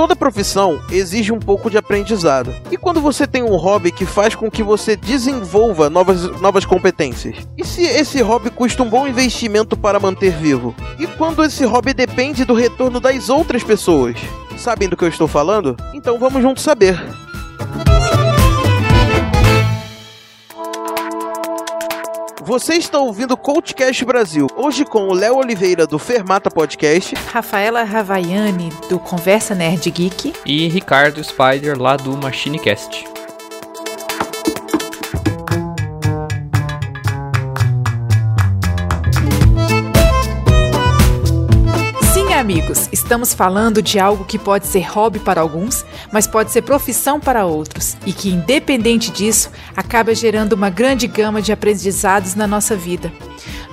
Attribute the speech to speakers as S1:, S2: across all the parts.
S1: toda profissão exige um pouco de aprendizado. E quando você tem um hobby que faz com que você desenvolva novas, novas competências? E se esse hobby custa um bom investimento para manter vivo? E quando esse hobby depende do retorno das outras pessoas? Sabem do que eu estou falando? Então vamos juntos saber. Você está ouvindo o Coachcast Brasil, hoje com o Léo Oliveira do Fermata Podcast,
S2: Rafaela Ravaiani do Conversa Nerd Geek.
S3: E Ricardo Spider lá do MachineCast.
S2: Estamos falando de algo que pode ser hobby para alguns, mas pode ser profissão para outros, e que, independente disso, acaba gerando uma grande gama de aprendizados na nossa vida,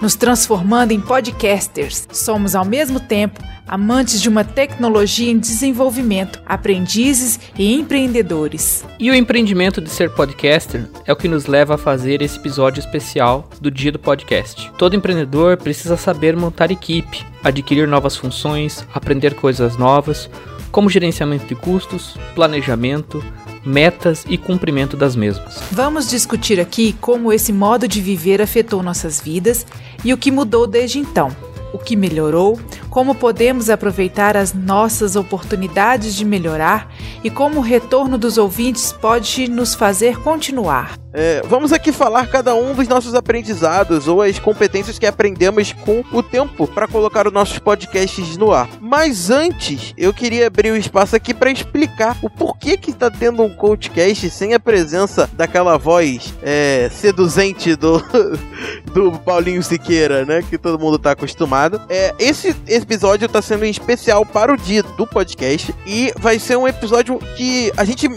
S2: nos transformando em podcasters. Somos, ao mesmo tempo, amantes de uma tecnologia em desenvolvimento, aprendizes e empreendedores.
S3: E o empreendimento de ser podcaster é o que nos leva a fazer esse episódio especial do Dia do Podcast. Todo empreendedor precisa saber montar equipe, adquirir novas funções, aprender coisas novas, como gerenciamento de custos, planejamento, metas e cumprimento das mesmas.
S2: Vamos discutir aqui como esse modo de viver afetou nossas vidas e o que mudou desde então o que melhorou, como podemos aproveitar as nossas oportunidades de melhorar e como o retorno dos ouvintes pode nos fazer continuar.
S1: É, vamos aqui falar cada um dos nossos aprendizados ou as competências que aprendemos com o tempo para colocar os nossos podcasts no ar. Mas antes, eu queria abrir o um espaço aqui para explicar o porquê que está tendo um coachcast sem a presença daquela voz é, seduzente do, do Paulinho Siqueira, né? Que todo mundo está acostumado. É, esse episódio está sendo em especial para o dia do podcast e vai ser um episódio que a gente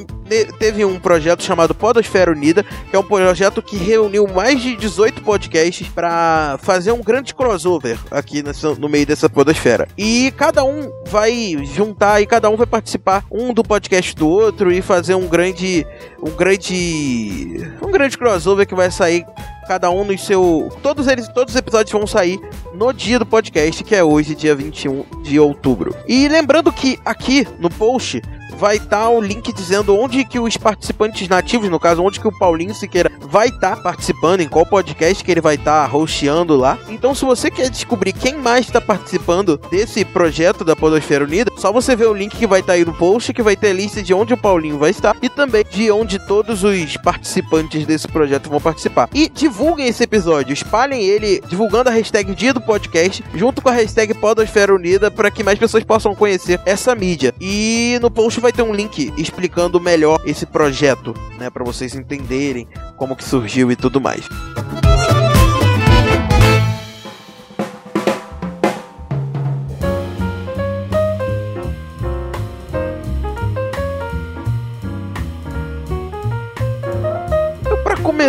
S1: teve um projeto chamado Podosfera Unida, que é um projeto que reuniu mais de 18 podcasts para fazer um grande crossover aqui nessa, no meio dessa podosfera. E cada um vai juntar e cada um vai participar um do podcast do outro e fazer um grande um grande um grande crossover que vai sair cada um no seu todos eles todos os episódios vão sair no dia do podcast, que é hoje, dia 21 de outubro. E lembrando que aqui no post vai estar tá um link dizendo onde que os participantes nativos, no caso, onde que o Paulinho Siqueira vai estar tá participando, em qual podcast que ele vai estar tá hosteando lá. Então, se você quer descobrir quem mais está participando desse projeto da Podosfera Unida, só você ver o link que vai estar tá aí no post, que vai ter a lista de onde o Paulinho vai estar e também de onde todos os participantes desse projeto vão participar. E divulguem esse episódio, espalhem ele divulgando a hashtag Dia do Podcast, junto com a hashtag Podosfera Unida, para que mais pessoas possam conhecer essa mídia. E no post vai vai ter um link explicando melhor esse projeto, né, para vocês entenderem como que surgiu e tudo mais.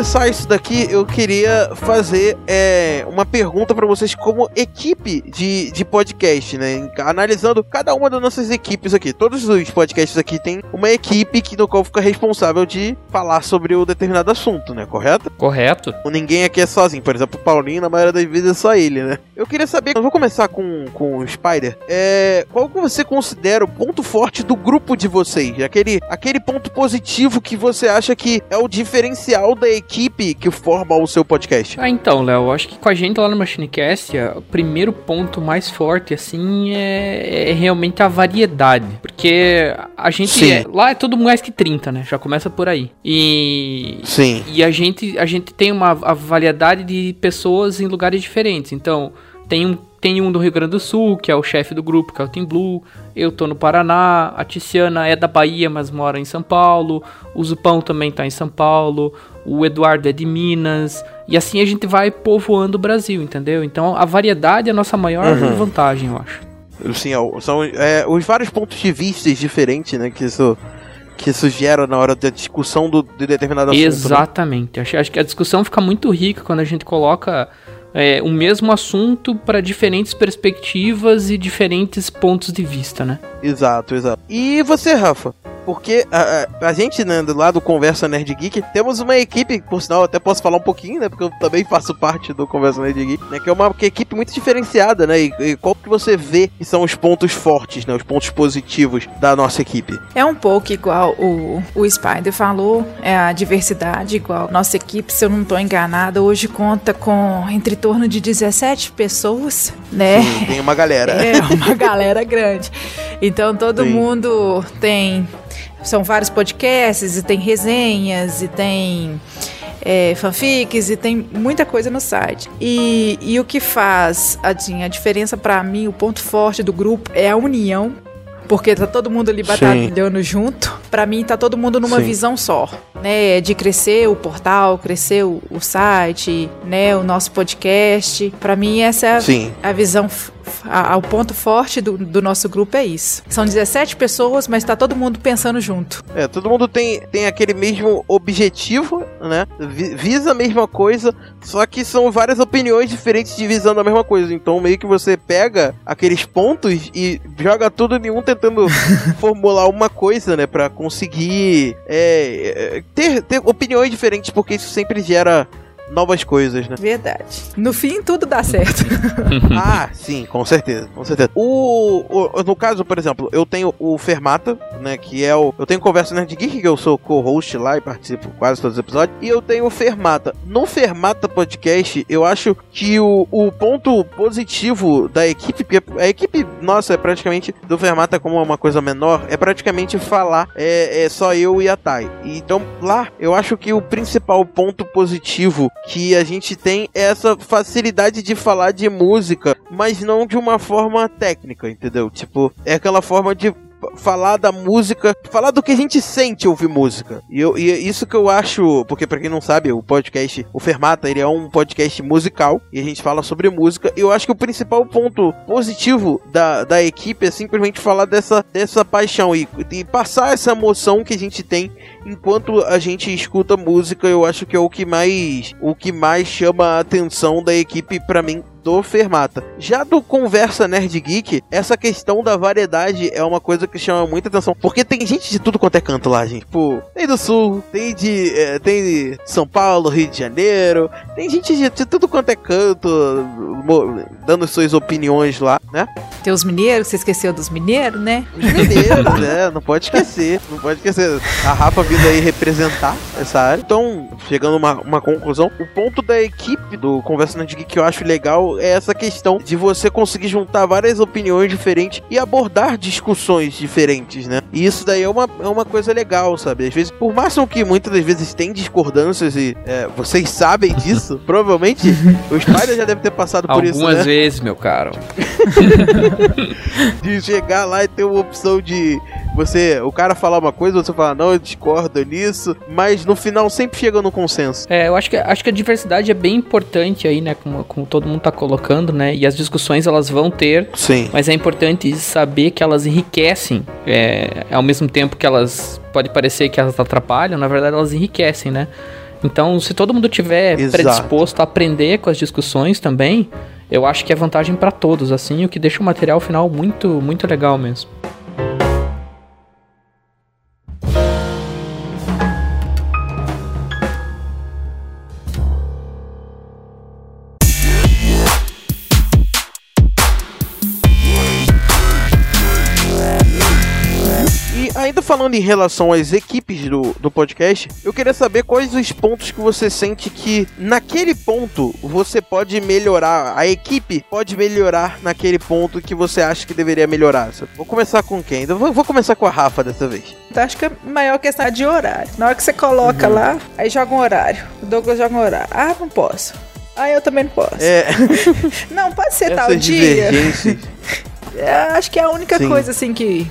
S1: Começar isso daqui, eu queria fazer é, uma pergunta para vocês como equipe de, de podcast, né? Analisando cada uma das nossas equipes aqui. Todos os podcasts aqui tem uma equipe que no qual fica responsável de falar sobre o determinado assunto, né? Correto?
S3: Correto.
S1: Ninguém aqui é sozinho. Por exemplo, o Paulinho, na maioria das vezes é só ele, né? Eu queria saber, eu vou começar com, com o Spider. É, qual que você considera o ponto forte do grupo de vocês? Aquele, aquele ponto positivo que você acha que é o diferencial da equipe equipe que forma o seu podcast?
S3: Ah, então, Léo, acho que com a gente lá no MachineCast, o primeiro ponto mais forte, assim, é, é realmente a variedade. Porque a gente. É, lá é tudo mais que 30, né? Já começa por aí. E.
S1: Sim.
S3: E a gente, a gente tem uma variedade de pessoas em lugares diferentes. Então, tem um tem um do Rio Grande do Sul, que é o chefe do grupo, que é o Team Blue. Eu tô no Paraná. A Tiziana é da Bahia, mas mora em São Paulo. O Zupão também tá em São Paulo. O Eduardo é de Minas. E assim a gente vai povoando o Brasil, entendeu? Então a variedade é a nossa maior uhum. vantagem, eu acho.
S1: Sim, são é, os vários pontos de vista diferentes, né? Que isso que isso gera na hora da discussão do, de determinado assunto.
S3: Né? Exatamente. Né? Acho, acho que a discussão fica muito rica quando a gente coloca é, o mesmo assunto para diferentes perspectivas e diferentes pontos de vista, né?
S1: Exato, exato. E você, Rafa? Porque a, a, gente, né, do lado do Conversa Nerd Geek, temos uma equipe, por sinal, até posso falar um pouquinho, né, porque eu também faço parte do Conversa Nerd Geek, né, que é uma equipe muito diferenciada, né, e, e qual que você vê que são os pontos fortes, né, os pontos positivos da nossa equipe?
S2: É um pouco igual o, o Spider falou, é a diversidade igual. Nossa equipe, se eu não estou enganada, hoje conta com entre torno de 17 pessoas, né?
S1: Sim, tem uma galera.
S2: É, uma galera grande. Então todo Sim. mundo tem. São vários podcasts, e tem resenhas, e tem é, fanfics e tem muita coisa no site. E, e o que faz assim, a diferença para mim, o ponto forte do grupo é a união. Porque tá todo mundo ali batalhando junto. Para mim, tá todo mundo numa Sim. visão só, né? De crescer o portal, crescer o, o site, né? O nosso podcast. Para mim, essa é a, a visão a, o ponto forte do, do, nosso grupo é isso. São 17 pessoas, mas tá todo mundo pensando junto.
S1: É, todo mundo tem, tem aquele mesmo objetivo, né? Visa a mesma coisa, só que são várias opiniões diferentes de visando a mesma coisa. Então meio que você pega aqueles pontos e joga tudo em um tentando formular uma coisa, né? Pra conseguir é, é, ter, ter opiniões diferentes, porque isso sempre gera novas coisas, né?
S2: Verdade. No fim, tudo dá certo.
S1: ah, sim, com certeza, com certeza. O, o, no caso, por exemplo, eu tenho o Fermata, né, que é o... Eu tenho Conversa Nerd Geek, que eu sou co-host lá e participo quase todos os episódios, e eu tenho o Fermata. No Fermata Podcast, eu acho que o, o ponto positivo da equipe, porque a equipe nossa é praticamente, do Fermata como uma coisa menor, é praticamente falar, é, é só eu e a Thay. Então, lá, eu acho que o principal ponto positivo que a gente tem essa facilidade de falar de música, mas não de uma forma técnica, entendeu? Tipo, é aquela forma de falar da música, falar do que a gente sente ouvir música. E, eu, e é isso que eu acho, porque para quem não sabe, o podcast, o Fermata, ele é um podcast musical e a gente fala sobre música. E eu acho que o principal ponto positivo da, da equipe é simplesmente falar dessa, dessa paixão e, e passar essa emoção que a gente tem enquanto a gente escuta música. Eu acho que é o que mais, o que mais chama a atenção da equipe para mim do Fermata. Já do Conversa Nerd Geek, essa questão da variedade é uma coisa que chama muita atenção. Porque tem gente de tudo quanto é canto lá, gente. Tipo, tem do Sul, tem de, é, tem de São Paulo, Rio de Janeiro. Tem gente de, de tudo quanto é canto, dando suas opiniões lá, né?
S2: Tem os mineiros, você esqueceu dos mineiros, né?
S1: Os mineiros, né? Não pode esquecer. Não pode esquecer. A Rafa vindo aí representar essa área. Então, chegando a uma, uma conclusão, o ponto da equipe do Conversa Nerd Geek que eu acho legal é essa questão de você conseguir juntar várias opiniões diferentes e abordar discussões diferentes, né? E isso daí é uma, é uma coisa legal, sabe? Às vezes, por mais que muitas das vezes tem discordâncias e é, vocês sabem disso, provavelmente os pais já devem ter passado por
S3: Algumas
S1: isso,
S3: Algumas né? Vezes, meu caro.
S1: de chegar lá e ter uma opção de você, o cara falar uma coisa, você fala, não, eu discordo nisso, mas no final sempre chega no consenso.
S3: É, eu acho que, acho que a diversidade é bem importante aí, né, como, como todo mundo tá colocando, né, e as discussões elas vão ter,
S1: Sim.
S3: mas é importante saber que elas enriquecem, é, ao mesmo tempo que elas, pode parecer que elas atrapalham, na verdade elas enriquecem, né. Então, se todo mundo tiver Exato. predisposto a aprender com as discussões também, eu acho que é vantagem para todos, assim, o que deixa o material final muito, muito legal mesmo.
S1: Falando em relação às equipes do, do podcast, eu queria saber quais os pontos que você sente que naquele ponto você pode melhorar, a equipe pode melhorar naquele ponto que você acha que deveria melhorar. Vou começar com quem? Eu vou, vou começar com a Rafa dessa vez.
S2: Então, acho que a maior questão é de horário. Na hora que você coloca uhum. lá, aí joga um horário. O Douglas joga um horário. Ah, não posso. Ah, eu também não posso. É. não, pode ser tal dia. É, acho que é a única Sim. coisa assim que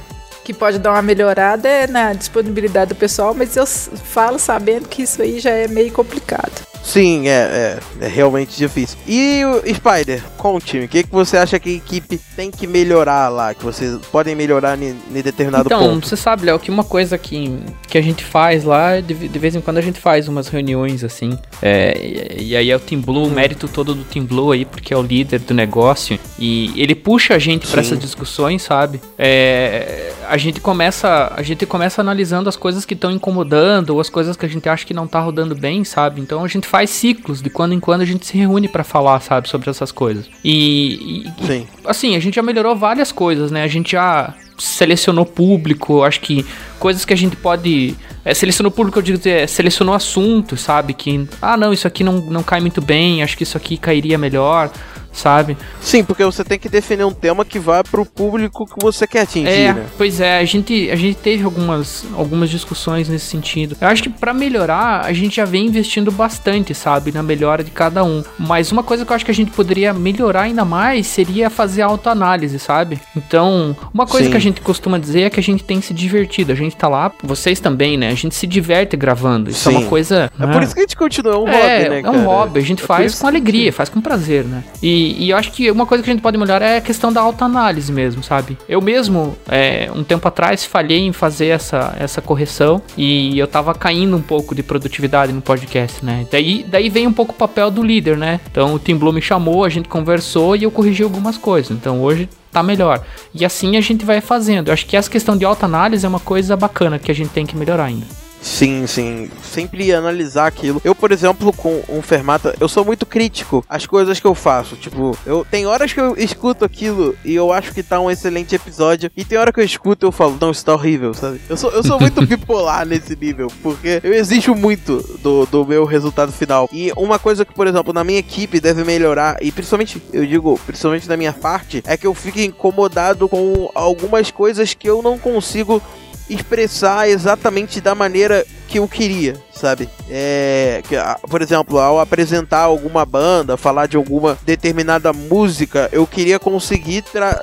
S2: que pode dar uma melhorada é na disponibilidade do pessoal, mas eu falo sabendo que isso aí já é meio complicado.
S1: Sim, é, é, é realmente difícil. E o Spider, conte-me, o que, que você acha que a equipe tem que melhorar lá? Que vocês podem melhorar em determinado
S3: então,
S1: ponto?
S3: Então, você sabe, Léo, que uma coisa que, que a gente faz lá, de, de vez em quando a gente faz umas reuniões assim. É, e, e, aí é o Team Blue, o mérito todo do Team Blue aí, porque é o líder do negócio. E ele puxa a gente para essas discussões, sabe? É, a gente começa. A gente começa analisando as coisas que estão incomodando, ou as coisas que a gente acha que não tá rodando bem, sabe? Então a gente faz ciclos, de quando em quando a gente se reúne para falar, sabe, sobre essas coisas. E, e, Sim. assim, a gente já melhorou várias coisas, né? A gente já selecionou público, acho que coisas que a gente pode. É, selecionou público, eu digo, é, selecionou assuntos, sabe? Que, ah, não, isso aqui não, não cai muito bem, acho que isso aqui cairia melhor sabe?
S1: Sim, porque você tem que definir um tema que vá pro público que você quer atingir,
S3: é,
S1: né?
S3: Pois é, a gente, a gente teve algumas, algumas discussões nesse sentido. Eu acho que para melhorar, a gente já vem investindo bastante, sabe, na melhora de cada um. Mas uma coisa que eu acho que a gente poderia melhorar ainda mais seria fazer autoanálise, sabe? Então, uma coisa Sim. que a gente costuma dizer é que a gente tem se divertido. A gente tá lá, vocês também, né? A gente se diverte gravando. Isso Sim. é uma coisa.
S1: É né? por isso que a gente continua, é um é, hobby, né?
S3: É um hobby, a gente é faz com alegria, faz com prazer, né? E e, eu acho que uma coisa que a gente pode melhorar é a questão da autoanálise mesmo, sabe? Eu mesmo, é, um tempo atrás, falhei em fazer essa, essa correção e eu tava caindo um pouco de produtividade no podcast, né? Daí, daí vem um pouco o papel do líder, né? Então o Tim Blue me chamou, a gente conversou e eu corrigi algumas coisas. Então hoje tá melhor. E assim a gente vai fazendo. Eu acho que essa questão de autoanálise é uma coisa bacana que a gente tem que melhorar ainda.
S1: Sim, sim. Sempre analisar aquilo. Eu, por exemplo, com um Fermata, eu sou muito crítico às coisas que eu faço. Tipo, eu tem horas que eu escuto aquilo e eu acho que tá um excelente episódio. E tem hora que eu escuto e eu falo, não, isso tá horrível, sabe? Eu sou, eu sou muito bipolar nesse nível, porque eu exijo muito do, do meu resultado final. E uma coisa que, por exemplo, na minha equipe deve melhorar, e principalmente, eu digo, principalmente da minha parte, é que eu fico incomodado com algumas coisas que eu não consigo expressar exatamente da maneira que eu queria, sabe? É, que, por exemplo, ao apresentar alguma banda, falar de alguma determinada música, eu queria conseguir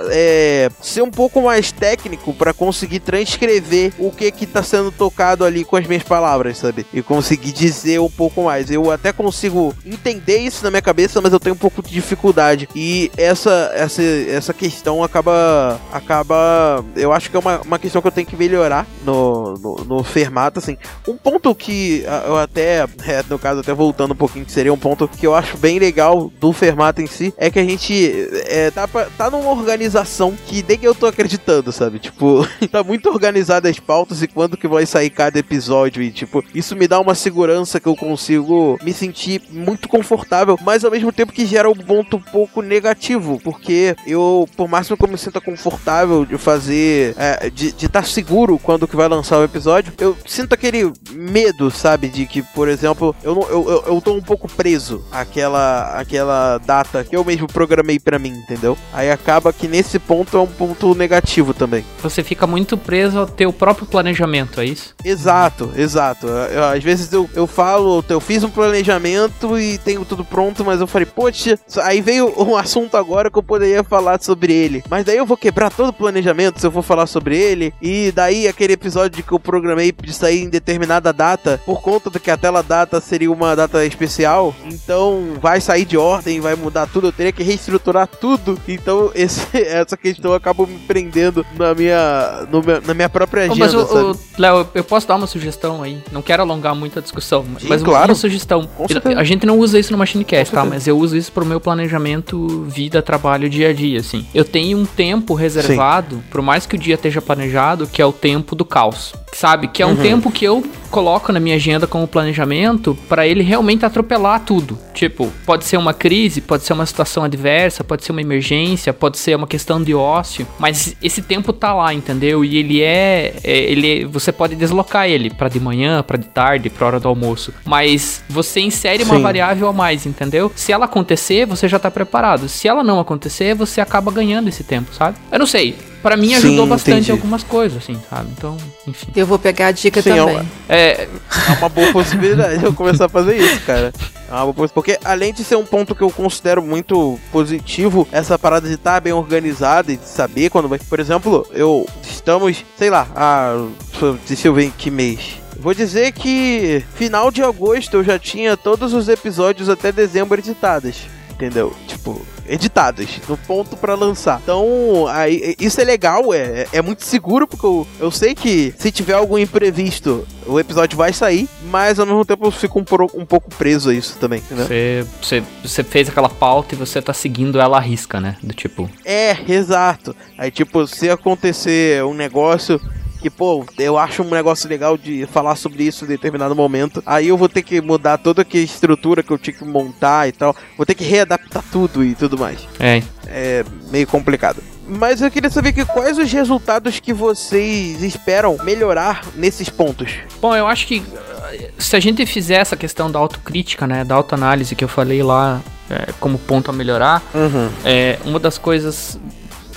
S1: é, ser um pouco mais técnico para conseguir transcrever o que que tá sendo tocado ali com as minhas palavras, sabe? E conseguir dizer um pouco mais. Eu até consigo entender isso na minha cabeça, mas eu tenho um pouco de dificuldade. E essa essa, essa questão acaba acaba, eu acho que é uma, uma questão que eu tenho que melhorar no no, no Fermata, assim. Um ponto que eu até, é, no caso, até voltando um pouquinho, que seria um ponto que eu acho bem legal do Fermata em si, é que a gente é, tá, pra, tá numa organização que nem eu tô acreditando, sabe? Tipo, tá muito organizada as pautas e quando que vai sair cada episódio e, tipo, isso me dá uma segurança que eu consigo me sentir muito confortável, mas ao mesmo tempo que gera um ponto um pouco negativo, porque eu, por máximo que eu me sinta confortável de fazer, é, de estar tá seguro quando que vai lançar o episódio, eu sinto aquele medo, sabe? De que, por exemplo, eu, não, eu, eu, eu tô um pouco preso àquela, àquela data que eu mesmo programei para mim, entendeu? Aí acaba que nesse ponto é um ponto negativo também.
S3: Você fica muito preso ao teu próprio planejamento, é isso?
S1: Exato, exato. Eu, às vezes eu, eu falo, eu fiz um planejamento e tenho tudo pronto, mas eu falei, poxa, aí veio um assunto agora que eu poderia falar sobre ele. Mas daí eu vou quebrar todo o planejamento se eu for falar sobre ele. E daí aquele episódio que eu programei de sair em determinado determinada data, por conta de que aquela data seria uma data especial, então vai sair de ordem, vai mudar tudo, eu teria que reestruturar tudo. Então esse, essa questão acaba me prendendo na minha, meu, na minha própria agenda. mas,
S3: o, Léo, eu posso dar uma sugestão aí? Não quero alongar muito a discussão, Sim, mas claro. uma sugestão. A gente não usa isso no MachineCast, tá? Mas eu uso isso pro meu planejamento vida, trabalho, dia a dia, assim. Eu tenho um tempo reservado, Sim. por mais que o dia esteja planejado, que é o tempo do caos. Sabe? Que é um uhum. tempo que eu coloco na minha agenda como planejamento para ele realmente atropelar tudo. Tipo, pode ser uma crise, pode ser uma situação adversa, pode ser uma emergência, pode ser uma questão de ócio, mas esse tempo tá lá, entendeu? E ele é, é ele você pode deslocar ele para de manhã, para de tarde, para hora do almoço, mas você insere Sim. uma variável a mais, entendeu? Se ela acontecer, você já tá preparado. Se ela não acontecer, você acaba ganhando esse tempo, sabe? Eu não sei para mim ajudou Sim, bastante entendi. algumas coisas, assim, sabe? Então, enfim.
S2: Eu vou pegar a dica Sim, também. É uma,
S1: é, é uma boa possibilidade eu começar a fazer isso, cara. É uma boa porque além de ser um ponto que eu considero muito positivo, essa parada de estar tá bem organizada e de saber quando vai. Por exemplo, eu estamos, sei lá, a. Deixa eu ver em que mês. Vou dizer que final de agosto eu já tinha todos os episódios até dezembro editados. Entendeu? Tipo, editadas, no ponto para lançar. Então, aí, isso é legal, é, é muito seguro, porque eu, eu sei que se tiver algum imprevisto, o episódio vai sair, mas ao mesmo tempo eu fico um, um pouco preso a isso também,
S3: Você, você, você fez aquela pauta e você tá seguindo ela à risca, né? Do tipo.
S1: É, exato. Aí, tipo, se acontecer um negócio que, pô, eu acho um negócio legal de falar sobre isso em determinado momento. Aí eu vou ter que mudar toda a estrutura que eu tinha que montar e tal. Vou ter que readaptar tudo e tudo mais.
S3: É.
S1: É meio complicado. Mas eu queria saber que quais os resultados que vocês esperam melhorar nesses pontos.
S3: Bom, eu acho que eh, se a gente fizer essa questão da autocrítica, né, da autoanálise que eu falei lá é, como ponto a melhorar,
S1: uhum.
S3: é uma das coisas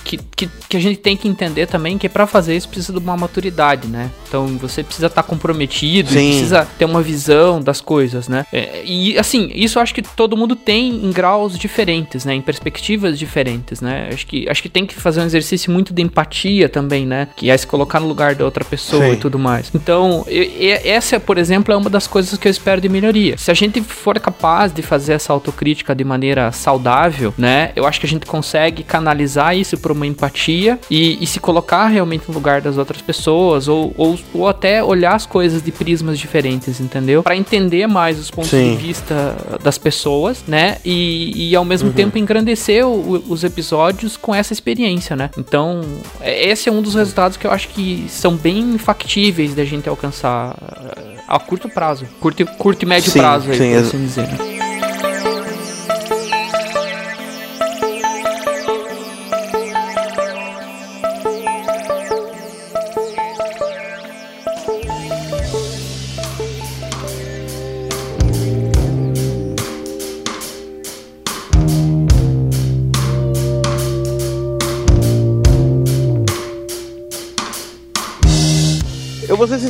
S3: que, que, que, a gente tem que entender também que para fazer isso precisa de uma maturidade, né? Então você precisa estar tá comprometido, precisa ter uma visão das coisas, né? É, e assim, isso eu acho que todo mundo tem em graus diferentes, né? Em perspectivas diferentes, né? Acho que, acho que tem que fazer um exercício muito de empatia também, né? Que é se colocar no lugar da outra pessoa Sim. e tudo mais. Então, eu, essa, por exemplo, é uma das coisas que eu espero de melhoria. Se a gente for capaz de fazer essa autocrítica de maneira saudável, né? Eu acho que a gente consegue canalizar isso uma empatia e, e, se colocar realmente no lugar das outras pessoas ou, ou, ou até olhar as coisas de prismas diferentes, entendeu? Para entender mais os pontos Sim. de vista das pessoas, né? E, e ao mesmo uhum. tempo engrandecer o, os episódios com essa experiência, né? Então, é, esse é um dos resultados que eu acho que são bem factíveis da gente alcançar a curto prazo, curto, curto e médio sim, prazo, aí, sim, por assim dizer.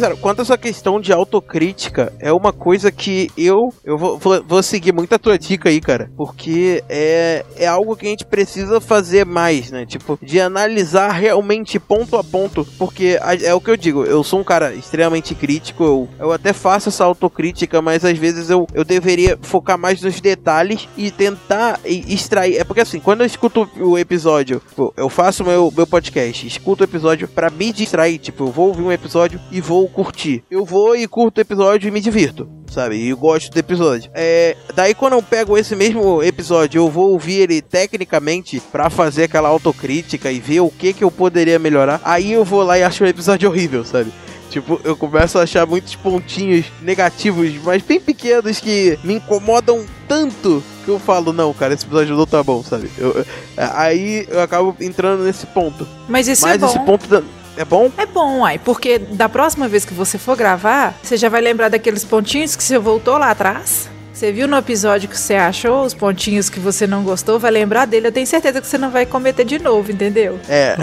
S1: Sincero, quanto a essa questão de autocrítica, é uma coisa que eu, eu vou, vou, seguir muito a tua dica aí, cara. Porque é, é algo que a gente precisa fazer mais, né? Tipo, de analisar realmente ponto a ponto. Porque é o que eu digo, eu sou um cara extremamente crítico, eu, eu até faço essa autocrítica, mas às vezes eu, eu deveria focar mais nos detalhes e tentar extrair. É porque assim, quando eu escuto o episódio, tipo, eu faço meu, meu podcast, escuto o episódio para me distrair. Tipo, eu vou ouvir um episódio e vou curtir. Eu vou e curto o episódio e me divirto, sabe? E gosto do episódio. É, daí quando eu pego esse mesmo episódio, eu vou ouvir ele tecnicamente para fazer aquela autocrítica e ver o que que eu poderia melhorar. Aí eu vou lá e acho o episódio horrível, sabe? Tipo, eu começo a achar muitos pontinhos negativos, mas bem pequenos que me incomodam tanto que eu falo, não, cara, esse episódio não tá bom, sabe? Eu, aí eu acabo entrando nesse ponto.
S2: Mas esse mas é bom. esse
S1: ponto da... É bom?
S2: É bom, ai, porque da próxima vez que você for gravar, você já vai lembrar daqueles pontinhos que você voltou lá atrás. Você viu no episódio que você achou os pontinhos que você não gostou, vai lembrar dele. Eu tenho certeza que você não vai cometer de novo, entendeu?
S1: É,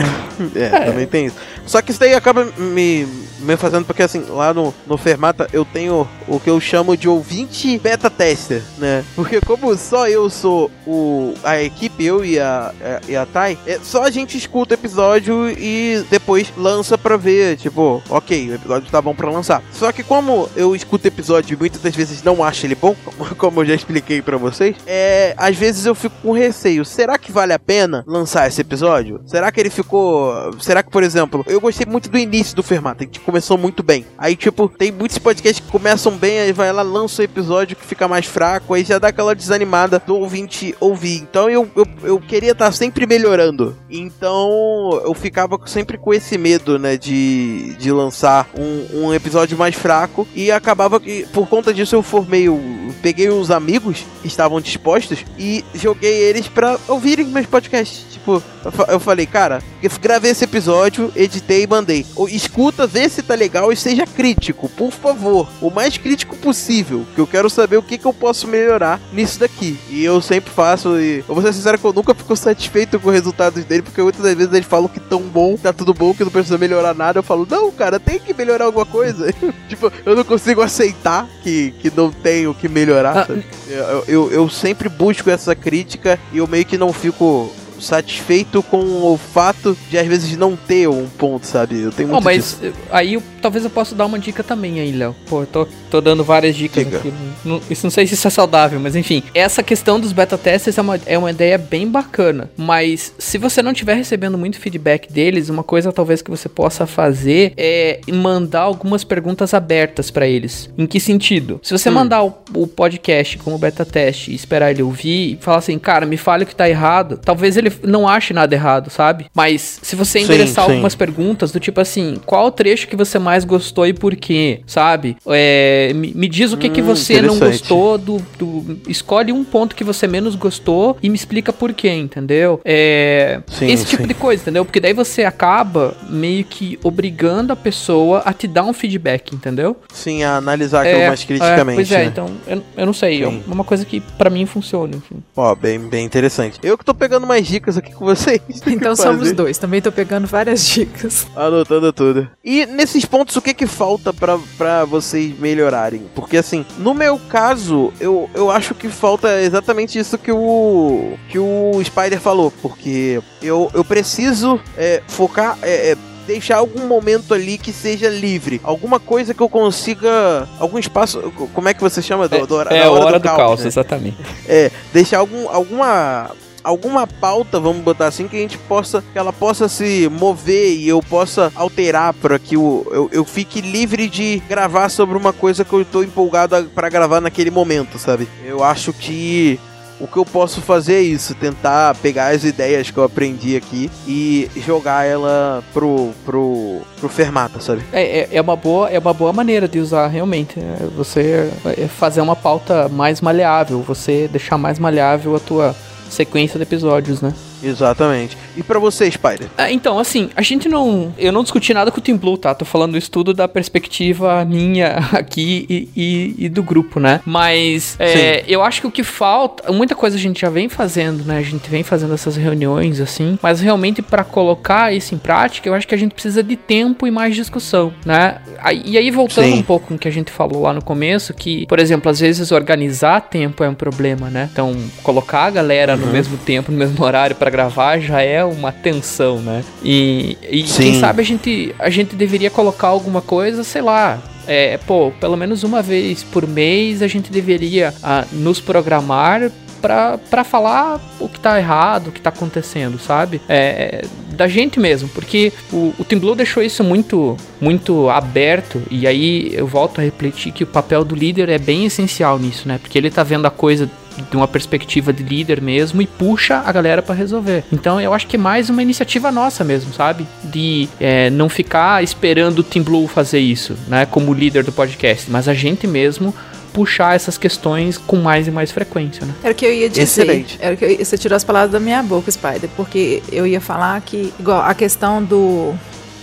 S1: é, é. também tem isso. Só que isso daí acaba me, me fazendo, porque assim, lá no, no Fermata eu tenho o que eu chamo de ouvinte beta tester, né? Porque como só eu sou o, a equipe, eu e a, a, e a Thay, é, só a gente escuta o episódio e depois lança pra ver, tipo, ok, o episódio tá bom pra lançar. Só que como eu escuto o episódio e muitas das vezes não acho ele bom, como eu já expliquei pra vocês, é, às vezes eu fico com receio. Será que vale a pena lançar esse episódio? Será que ele ficou. Será que, por exemplo, eu gostei muito do início do Fermata, que começou muito bem. Aí, tipo, tem muitos podcasts que começam bem, aí vai lá, lança o episódio que fica mais fraco, aí já dá aquela desanimada do ouvinte ouvir. Então eu, eu, eu queria estar tá sempre melhorando. Então eu ficava sempre com esse medo, né, de, de lançar um, um episódio mais fraco. E acabava que, por conta disso, eu formei o. Peguei os amigos que estavam dispostos e joguei eles para ouvirem meus podcasts. Tipo, eu falei, cara, gravei esse episódio, editei e mandei. Escuta, vê se tá legal e seja crítico, por favor. O mais crítico possível. Que eu quero saber o que, que eu posso melhorar nisso daqui. E eu sempre faço. E eu vou ser sincero que eu nunca fico satisfeito com os resultados dele, porque muitas das vezes eles falam que tão bom, tá tudo bom, que não precisa melhorar nada. Eu falo, não, cara, tem que melhorar alguma coisa. tipo, eu não consigo aceitar que, que não tenho que melhorar. Ah, eu, eu, eu sempre busco essa crítica e eu meio que não fico satisfeito com o fato de às vezes não ter um ponto, sabe? Eu tenho muito
S3: não, mas disso. aí talvez eu possa dar uma dica também aí, Léo. Pô, eu tô, tô dando várias dicas Diga. aqui. Não, isso não sei se isso é saudável, mas enfim. Essa questão dos beta testes é uma, é uma ideia bem bacana. Mas se você não estiver recebendo muito feedback deles, uma coisa talvez que você possa fazer é mandar algumas perguntas abertas para eles. Em que sentido? Se você hum. mandar o, o, podcast como beta teste e esperar ele ouvir e falar assim, cara, me fale o que tá errado, talvez ele não ache nada errado, sabe? Mas se você endereçar sim, sim. algumas perguntas do tipo assim, qual o trecho que você mais gostou e por quê, sabe? É, me, me, diz o que, hum, que você não gostou do, do, Escolhe um ponto que você menos gostou e me explica por quê, entendeu? É, sim, esse tipo de coisa, entendeu? Porque daí você acaba meio que obrigando a pessoa a te dar um feedback, entendeu?
S1: Sim, a analisar aquilo é, mais criticamente. É,
S3: pois é, né? então, eu, eu não sei, é uma coisa que para mim funciona. Enfim.
S1: Ó, bem, bem interessante. Eu que tô pegando mais dicas aqui com vocês.
S2: Então somos dois, também tô pegando várias dicas.
S1: Anotando tudo. E nesses pontos, o que que falta para vocês melhorarem? Porque assim, no meu caso, eu, eu acho que falta exatamente isso que o que o Spider falou, porque eu, eu preciso é, focar é, é, deixar algum momento ali que seja livre. Alguma coisa que eu consiga. Algum espaço. Como é que você chama?
S3: Do, do, é, é hora, hora do, do caos, caos né? exatamente.
S1: É, deixar algum, alguma alguma pauta, vamos botar assim, que a gente possa, que ela possa se mover e eu possa alterar para que eu, eu, eu, fique livre de gravar sobre uma coisa que eu estou empolgado para gravar naquele momento, sabe? Eu acho que o que eu posso fazer é isso, tentar pegar as ideias que eu aprendi aqui e jogar ela pro, pro, pro fermata, sabe?
S3: É, é, é, uma boa, é uma boa maneira de usar realmente. Né? Você é, fazer uma pauta mais maleável, você deixar mais maleável a tua sequência de episódios, né?
S1: Exatamente. E para você, Spider?
S3: Ah, então, assim, a gente não. Eu não discuti nada com o Team Blue, tá? Tô falando isso tudo da perspectiva minha aqui e, e, e do grupo, né? Mas é, eu acho que o que falta. Muita coisa a gente já vem fazendo, né? A gente vem fazendo essas reuniões, assim. Mas realmente, para colocar isso em prática, eu acho que a gente precisa de tempo e mais discussão, né? E aí, voltando Sim. um pouco no que a gente falou lá no começo, que, por exemplo, às vezes organizar tempo é um problema, né? Então, colocar a galera uhum. no mesmo tempo, no mesmo horário para gravar já é uma tensão, né? E, e quem sabe a gente, a gente deveria colocar alguma coisa, sei lá, é, pô, pelo menos uma vez por mês a gente deveria ah, nos programar para falar o que tá errado, o que tá acontecendo, sabe? É, da gente mesmo, porque o, o Team Blue deixou isso muito, muito aberto, e aí eu volto a refletir que o papel do líder é bem essencial nisso, né? Porque ele tá vendo a coisa de uma perspectiva de líder mesmo e puxa a galera para resolver. Então eu acho que é mais uma iniciativa nossa mesmo, sabe? De é, não ficar esperando o Team Blue fazer isso, né? Como líder do podcast, mas a gente mesmo puxar essas questões com mais e mais frequência, né?
S2: Era o que eu ia dizer. Excelente. Era que eu, você tirou as palavras da minha boca, Spider, porque eu ia falar que, igual, a questão do,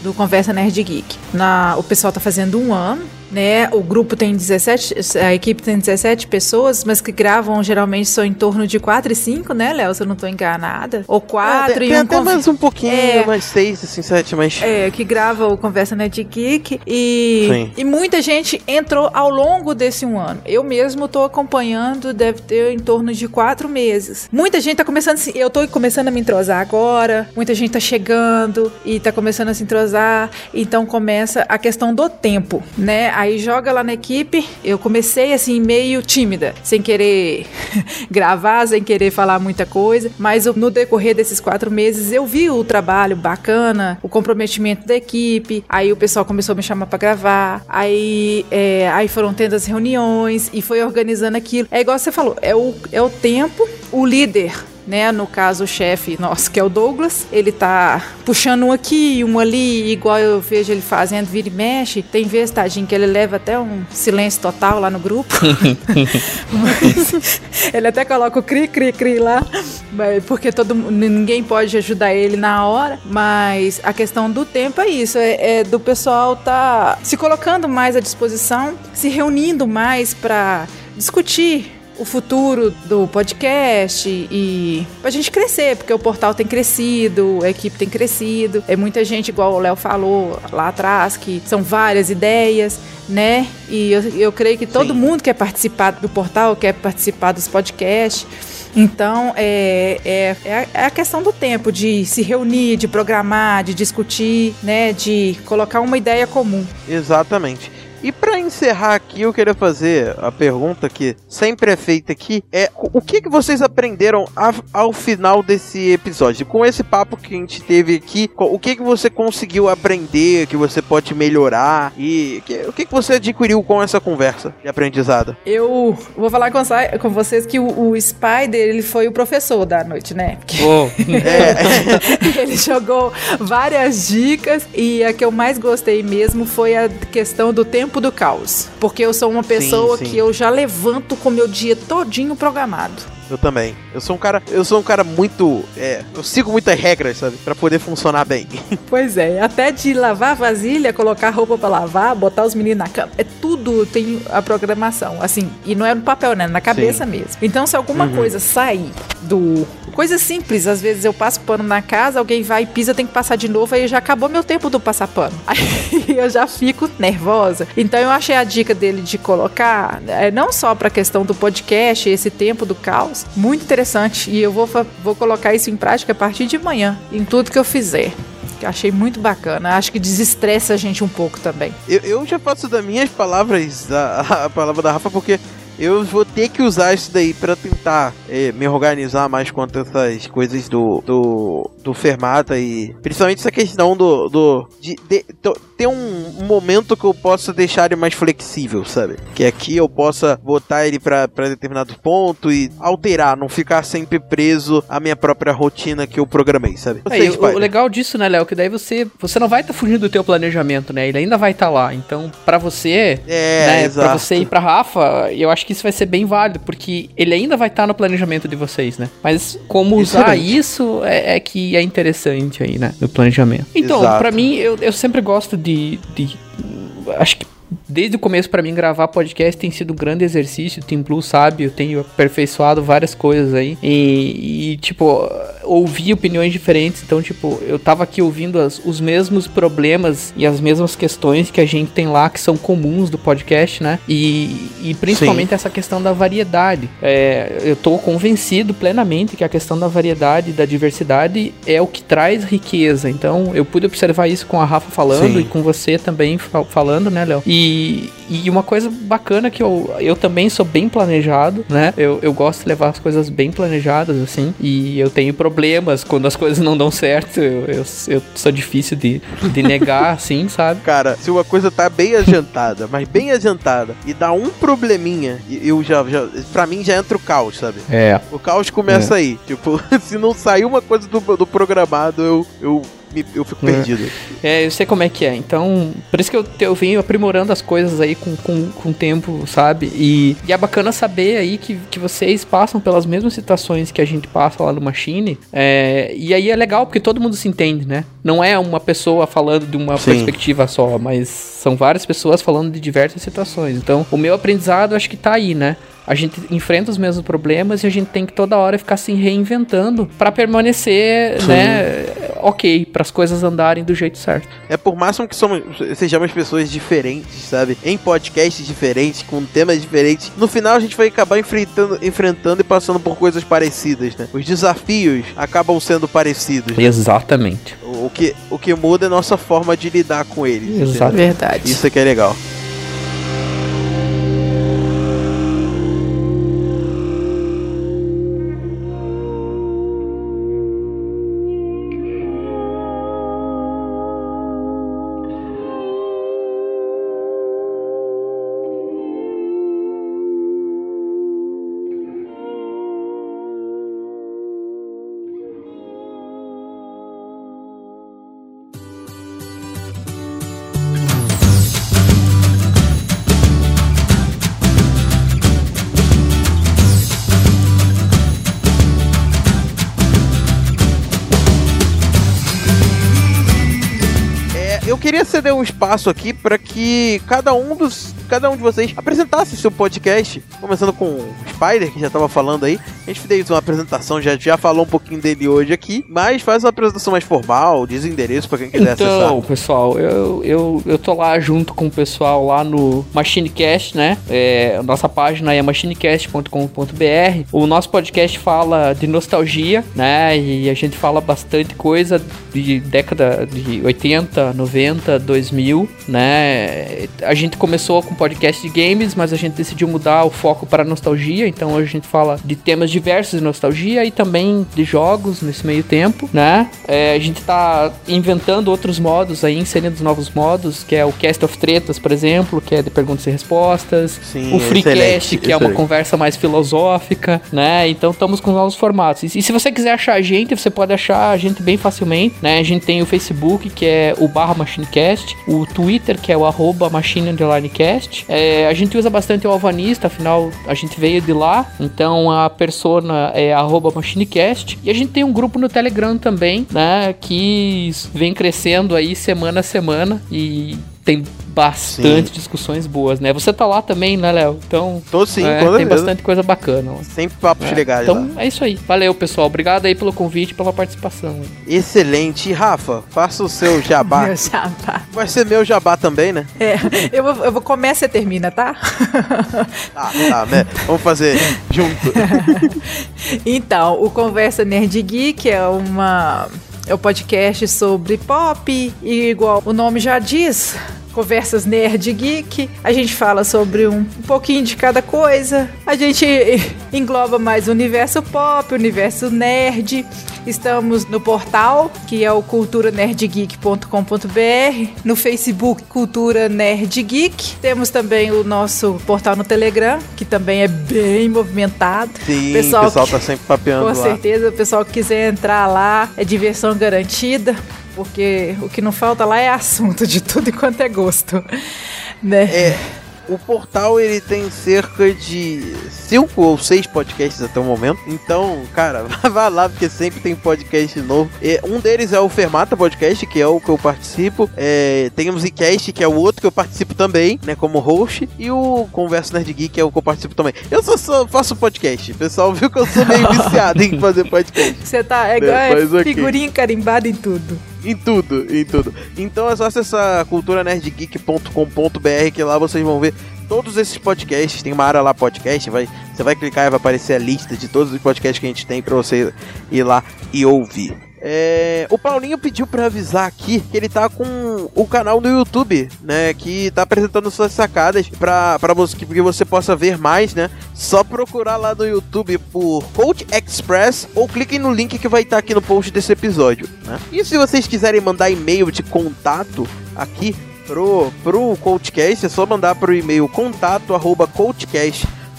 S2: do Conversa Nerd Geek. Na, o pessoal tá fazendo um ano, né? O grupo tem 17, a equipe tem 17 pessoas, mas que gravam geralmente são em torno de 4 e 5, né, Léo? Se eu não tô enganada. Ou 4 é,
S1: e tem um até mais um pouquinho, é, mais 6, assim, 7, mas
S2: É, que grava o Conversa Net Geek e Sim. e muita gente entrou ao longo desse um ano. Eu mesmo tô acompanhando, deve ter em torno de 4 meses. Muita gente tá começando, assim, eu tô começando a me entrosar agora, muita gente tá chegando e tá começando a se entrosar, então começa a questão do tempo, né? Aí joga lá na equipe. Eu comecei assim, meio tímida, sem querer gravar, sem querer falar muita coisa. Mas no decorrer desses quatro meses eu vi o trabalho bacana, o comprometimento da equipe. Aí o pessoal começou a me chamar para gravar. Aí, é, aí foram tendo as reuniões e foi organizando aquilo. É igual você falou, é o, é o tempo, o líder né? No caso, o chefe nosso, que é o Douglas, ele tá puxando um aqui, um ali, igual eu vejo ele fazendo, vira e mexe. Tem vezes, tadinho, que ele leva até um silêncio total lá no grupo. Mas ele até coloca o cri, cri, cri lá, porque todo, ninguém pode ajudar ele na hora. Mas a questão do tempo é isso, é, é do pessoal tá se colocando mais à disposição, se reunindo mais para discutir o futuro do podcast e pra gente crescer, porque o portal tem crescido, a equipe tem crescido. É muita gente, igual o Léo falou lá atrás, que são várias ideias, né? E eu, eu creio que todo Sim. mundo quer participar do portal, quer participar dos podcasts. Então, é, é, é, a questão do tempo, de se reunir, de programar, de discutir, né, de colocar uma ideia comum.
S1: Exatamente. E para encerrar aqui, eu queria fazer a pergunta que sempre é feita aqui: é o que, que vocês aprenderam a, ao final desse episódio? Com esse papo que a gente teve aqui, o que, que você conseguiu aprender, que você pode melhorar? E que, o que, que você adquiriu com essa conversa de aprendizado?
S2: Eu vou falar com, com vocês que o, o, Spider ele foi o professor da noite, né? Porque oh. é. ele jogou várias dicas e a que eu mais gostei mesmo foi a questão do tempo do caos. Porque eu sou uma pessoa sim, sim. que eu já levanto com meu dia todinho programado.
S1: Eu também. Eu sou um cara, eu sou um cara muito, é, eu sigo muitas regras, sabe, para poder funcionar bem.
S2: Pois é, até de lavar a vasilha, colocar roupa para lavar, botar os meninos na cama, é tudo tem a programação, assim, e não é no papel, né, na cabeça Sim. mesmo. Então, se alguma uhum. coisa sair do coisa simples, às vezes eu passo pano na casa, alguém vai e pisa, tem que passar de novo, aí já acabou meu tempo do passar pano. Aí eu já fico nervosa. Então eu achei a dica dele de colocar, é, não só para a questão do podcast, esse tempo do caos muito interessante. E eu vou, vou colocar isso em prática a partir de manhã, em tudo que eu fizer. Que achei muito bacana. Acho que desestressa a gente um pouco também.
S1: Eu, eu já faço das minhas palavras a, a palavra da Rafa, porque eu vou ter que usar isso daí para tentar é, me organizar mais quanto a essas coisas do, do, do Fermata e principalmente essa questão do, do de, de, de ter um, momento que eu possa deixar ele mais flexível, sabe? Que aqui eu possa botar ele para determinado ponto e alterar, não ficar sempre preso à minha própria rotina que eu programei, sabe?
S3: É, o, o, legal disso, né, Léo, que daí você você não vai estar tá fugindo do teu planejamento, né? Ele ainda vai estar tá lá. Então, para você, é, né, para você e para Rafa, eu acho que isso vai ser bem válido, porque ele ainda vai estar tá no planejamento de vocês, né? Mas como usar Excelente. isso é, é, que é interessante aí, né? No planejamento. Então, para mim, eu, eu sempre gosto de, de. Acho que desde o começo para mim gravar podcast tem sido um grande exercício. O Team Blue sabe, eu tenho aperfeiçoado várias coisas aí. E, e tipo, ouvir opiniões diferentes. Então, tipo, eu tava aqui ouvindo as, os mesmos problemas e as mesmas questões que a gente tem lá, que são comuns do podcast, né? E, e principalmente Sim. essa questão da variedade. É, eu tô convencido plenamente que a questão da variedade e da diversidade é o que traz riqueza. Então, eu pude observar isso com a Rafa falando Sim. e com você também falando, né, Léo? E, e uma coisa bacana que eu, eu também sou bem planejado, né? Eu, eu gosto de levar as coisas bem planejadas, assim. E eu tenho problemas quando as coisas não dão certo. Eu, eu, eu sou difícil de, de negar, assim, sabe?
S1: Cara, se uma coisa tá bem adiantada, mas bem adiantada, e dá um probleminha, eu já, já. Pra mim já entra o caos, sabe?
S3: É.
S1: O caos começa é. aí. Tipo, se não sair uma coisa do, do programado, eu, eu eu fico perdido.
S3: É, eu sei como é que é. Então, por isso que eu, eu venho aprimorando as coisas aí com, com, com o tempo, sabe? E, e é bacana saber aí que, que vocês passam pelas mesmas situações que a gente passa lá no Machine. É, e aí é legal porque todo mundo se entende, né? Não é uma pessoa falando de uma Sim. perspectiva só, mas são várias pessoas falando de diversas situações. Então, o meu aprendizado acho que tá aí, né? a gente enfrenta os mesmos problemas e a gente tem que toda hora ficar se reinventando para permanecer, Sim. né, ok, para as coisas andarem do jeito certo.
S1: É por máximo que somos, sejamos pessoas diferentes, sabe? Em podcasts diferentes, com temas diferentes, no final a gente vai acabar enfrentando, enfrentando e passando por coisas parecidas, né? Os desafios acabam sendo parecidos.
S3: Né? Exatamente.
S1: O, o, que, o que muda é a nossa forma de lidar com eles.
S2: Exato. Verdade.
S1: Isso é que é legal. Ceder um espaço aqui para que cada um dos cada um de vocês apresentasse seu podcast, começando com o Spider, que já estava falando aí, A gente fez uma apresentação, já, já falou um pouquinho dele hoje aqui, mas faz uma apresentação mais formal, diz o endereço pra quem quiser
S3: então,
S1: acessar.
S3: Então, pessoal, eu, eu, eu tô lá junto com o pessoal lá no MachineCast, né? É, nossa página é machinecast.com.br. O nosso podcast fala de nostalgia, né? E a gente fala bastante coisa de década de 80, 90, 2000, né? A gente começou com podcast de games, mas a gente decidiu mudar o foco para nostalgia, então hoje a gente fala de temas diversos de nostalgia e também de jogos nesse meio tempo, né? É, a gente tá inventando outros modos aí, inserindo novos modos, que é o Cast of Tretas, por exemplo, que é de perguntas e respostas,
S1: Sim,
S3: o Freecast, que é uma conversa mais filosófica, né? Então estamos com novos formatos. E, e se você quiser achar a gente, você pode achar a gente bem facilmente, né? A gente tem o Facebook, que é o barra MachineCast, o Twitter, que é o arroba Machine Underline Cast. É, a gente usa bastante o Alvanista, afinal a gente veio de lá, então a persona é arroba MachineCast. E a gente tem um grupo no Telegram também, né? Que vem crescendo aí semana a semana e tem bastante
S1: Sim.
S3: discussões boas, né? Você tá lá também, né, Léo? Então,
S1: Tô sim,
S3: é, tem
S1: certeza.
S3: bastante coisa bacana.
S1: Sempre papos
S3: É,
S1: legais
S3: Então
S1: lá.
S3: é isso aí. Valeu, pessoal. Obrigado aí pelo convite e pela participação.
S1: Excelente. E, Rafa, faça o seu jabá.
S2: Meu jabá.
S1: Vai ser meu jabá também, né?
S2: É, eu vou, eu vou começa e termina, tá?
S1: Ah, tá, né? Vamos fazer junto.
S2: Então, o Conversa Nerd Geek é uma é um podcast sobre pop e igual o nome já diz, Conversas Nerd Geek. A gente fala sobre um, um pouquinho de cada coisa. A gente engloba mais o universo pop, o universo nerd. Estamos no portal, que é o culturanerdgeek.com.br, no Facebook Cultura Nerd Geek. Temos também o nosso portal no Telegram, que também é bem movimentado.
S1: Sim,
S2: Pessoal
S1: o pessoal
S2: que-
S1: tá sempre papeando
S2: Com
S1: lá.
S2: certeza, o pessoal que quiser entrar lá é diversão garantida, porque o que não falta lá é assunto de tudo e quanto é gosto, né?
S1: É, o portal ele tem cerca de cinco ou seis podcasts até o momento. Então, cara, vai lá porque sempre tem podcast novo. É, um deles é o Fermata Podcast, que é o que eu participo. É, tem o Musicast, que é o outro que eu participo também, né, como host. E o Converso Nerd Geek, que é o que eu participo também. Eu só, só faço podcast. O pessoal viu que eu sou meio viciado em fazer podcast.
S2: Você tá é, igual- é figurinha carimbada em tudo.
S1: Em tudo, em tudo. Então é só acessar culturanerdgeek.com.br que lá vocês vão ver todos esses podcasts. Tem uma área lá podcast, vai, você vai clicar e vai aparecer a lista de todos os podcasts que a gente tem pra você ir lá e ouvir. É, o Paulinho pediu pra avisar aqui que ele tá com o canal no YouTube, né? Que tá apresentando suas sacadas pra você, que você possa ver mais, né? Só procurar lá no YouTube por Coach Express ou cliquem no link que vai estar aqui no post desse episódio, né? E se vocês quiserem mandar e-mail de contato aqui pro, pro CoachCast, é só mandar pro e-mail contato arroba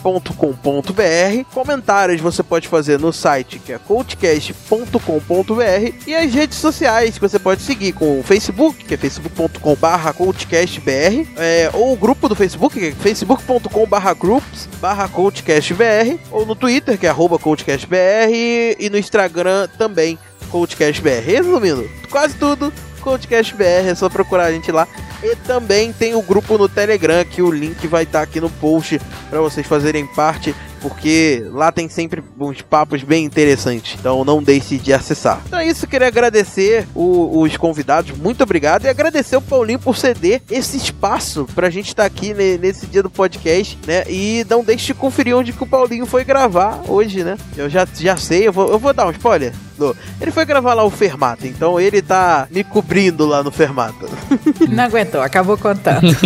S1: coachcast.com.br. Comentários você pode fazer no site que é coachcast.com.br e as redes sociais que você pode seguir com o Facebook, que é facebook.com/barra coachcastbr, é, ou o grupo do Facebook, que é facebook.com/barra groups coachcastbr, ou no Twitter, que é arroba coachcastbr, e no Instagram também coachcastbr. Resumindo, quase tudo CoachCastBR, é só procurar a gente lá. E também tem o grupo no Telegram, que o link vai estar aqui no post para vocês fazerem parte, porque lá tem sempre uns papos bem interessantes. Então não deixe de acessar. Então é isso, queria agradecer o- os convidados, muito obrigado, e agradecer o Paulinho por ceder esse espaço pra gente estar aqui ne- nesse dia do podcast, né? E não deixe de conferir onde que o Paulinho foi gravar hoje, né? Eu já, já sei, eu vou, eu vou dar um spoiler. Não. Ele foi gravar lá o Fermata, então ele tá me cobrindo lá no Fermata.
S2: Não aguentou, acabou contando.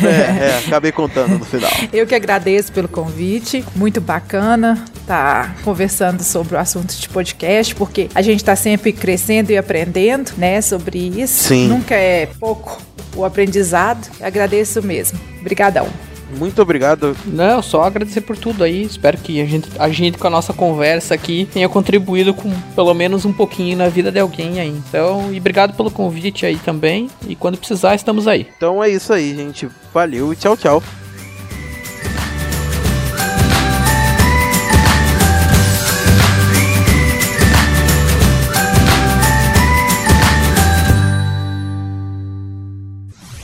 S1: É, é, acabei contando no final.
S2: Eu que agradeço pelo convite, muito bacana tá conversando sobre o assunto de podcast, porque a gente tá sempre crescendo e aprendendo, né, sobre isso.
S1: Sim.
S2: Nunca é pouco o aprendizado. Agradeço mesmo. Obrigadão.
S1: Muito obrigado.
S3: Não, só agradecer por tudo aí. Espero que a gente, a gente com a nossa conversa aqui tenha contribuído com pelo menos um pouquinho na vida de alguém aí. Então, e obrigado pelo convite aí também. E quando precisar, estamos aí.
S1: Então é isso aí, gente. Valeu e tchau, tchau.